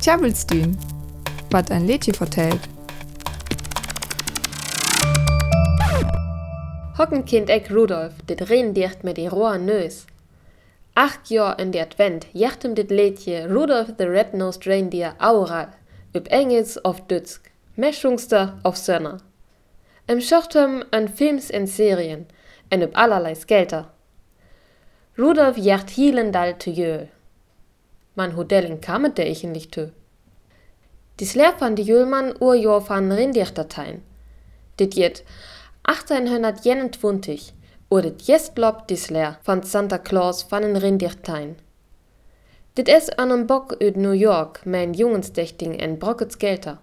Tjabelstün, wat ein Lädchen vertellt. Hockenkind Eck Rudolf, dit Reindicht mit die roher Nös. Acht Jahr in der Advent jachtem dit Lädje Rudolf the Red-Nosed Reindeer aural, üb Engels auf Dütsk, Meschungster auf Sönner. Im Schochtem an Films en Serien, en üb allerlei Skelter. Rudolf jacht hielendal te jöl. Ich nicht tö. Dies lehr van die Jülmann urjor van Rindierdateien. Dit jet 1821 oder jetzt blob dis leer van Santa Claus van een Rindiertein. Dit is an een Bock uit New York mijn jongensdechting en brockets gelter.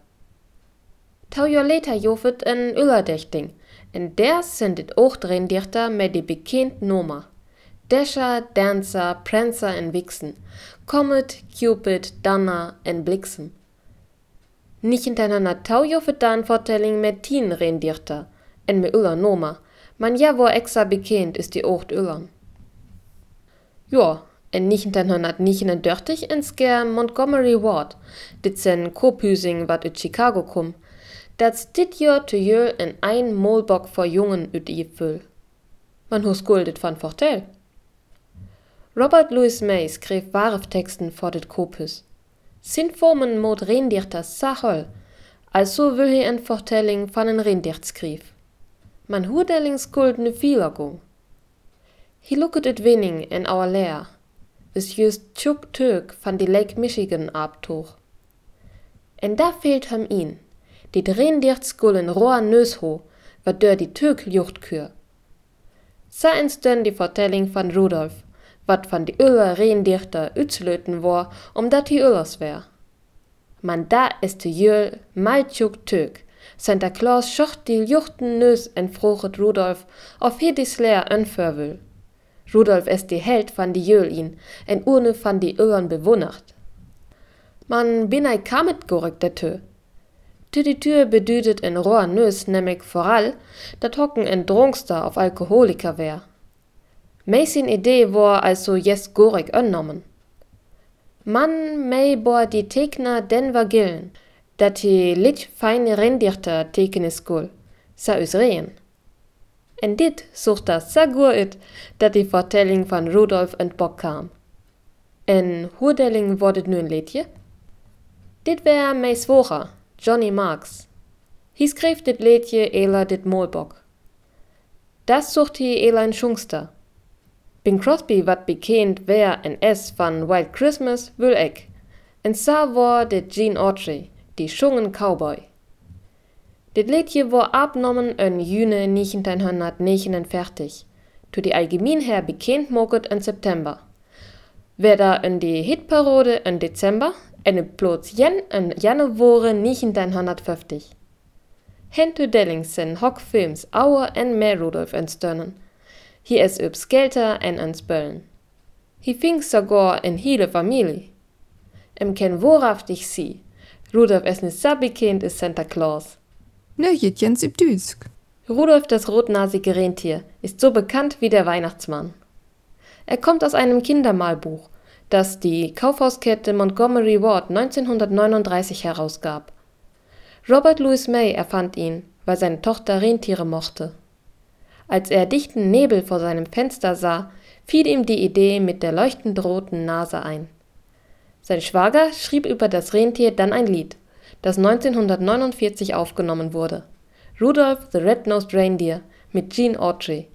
Tau jaar later jofet een Ullerdechting en der sind dit ocht Rindierter met die bekend Noma. Dasher, Dancer, Prancer en Vixen, Comet, Cupid, Donner en Bliksem. Nicht hintereinander tau jofet dan Vortelling met tien Rindierter en me Uller Noma, man ja wo extra bekend ist die Ocht Ullern. Ja, en 1939 en sker Montgomery Ward, dit sen Kopüsing wat ut Chicago kum, dat dit Jahr te jöl en ein Molbock vor Jungen ut i füll. Man hus guldet van Vorteil. Robert Louis May skrev Texten vor dit Kopus. Sin formen mod Reindichter sachol, also will he en Vortelling van en Reindicht skrif. Man huurdelling skuldne vilago. He looked at winning in our lair. Is just Chuck Turk van die Lake Michigan abtoch. En da fehlt hem ihn. Die drehen skullen roa neusho, wat dör die Türk juchtkür. Sa instön die Vertelling van Rudolf, wat van die Öller Reendichter utzlöten war, um dat die Öllers wär. Man da ist de jöl mal Chuck Turk, Santa Claus schocht die juchten Nös en froget Rudolf auf he dis leer anförwel. Rudolf es die Held van die Jöl ihn, en urne van die Öllern bewundert. Man bin ei kamet gorek der Tö. Tü die Tür bedüdet en roher Nös nämlich voral, dat hocken en Dronkster auf Alkoholiker wär. Meisin Idee war also jes gorek annommen. Man mei bor die Tegner Denver gillen, dat hij lit fijne rendichter tekenen skol, sa us reen. En dit zocht dat sa goed uit dat die vertelling van Rudolf en Bock kam. En hoe deling wordt het nu een liedje? Dit wär mijn zwoger, Johnny Marks. Hij schreef dit liedje ela dit molbok. Das sucht hij ela een schungster. Bing Crosby wat bekend wär en es van Wild Christmas wil ik. En sa war dit Gene Autry die schungen Cowboy. Dit liedje war abnommen in Juni 1949, to die allgemein her bekend moget in September. Wer da in die Hitparode in Dezember en plots jen in Januari 1950. Hentu Dellingsen hock films Auer en mehr Rudolf entstønnen. Hier is üb Skelter en ans Böllen. Hi fing sogar in hele Familie. Im ken wohrhaftig sie, Rudolf ist nicht so bekannt ist Santa Claus. Ne, Jens im Düsk. Rudolf das rotnasige Rentier ist so bekannt wie der Weihnachtsmann. Er kommt aus einem Kindermalbuch, das die Kaufhauskette Montgomery Ward 1939 herausgab. Robert Louis May erfand ihn, weil seine Tochter Rentiere mochte. Als er dichten Nebel vor seinem Fenster sah, fiel ihm die Idee mit der leuchtend roten Nase ein. Sein Schwager schrieb über das Rentier dann ein Lied, das 1949 aufgenommen wurde: Rudolph the Red-Nosed Reindeer mit Gene Autry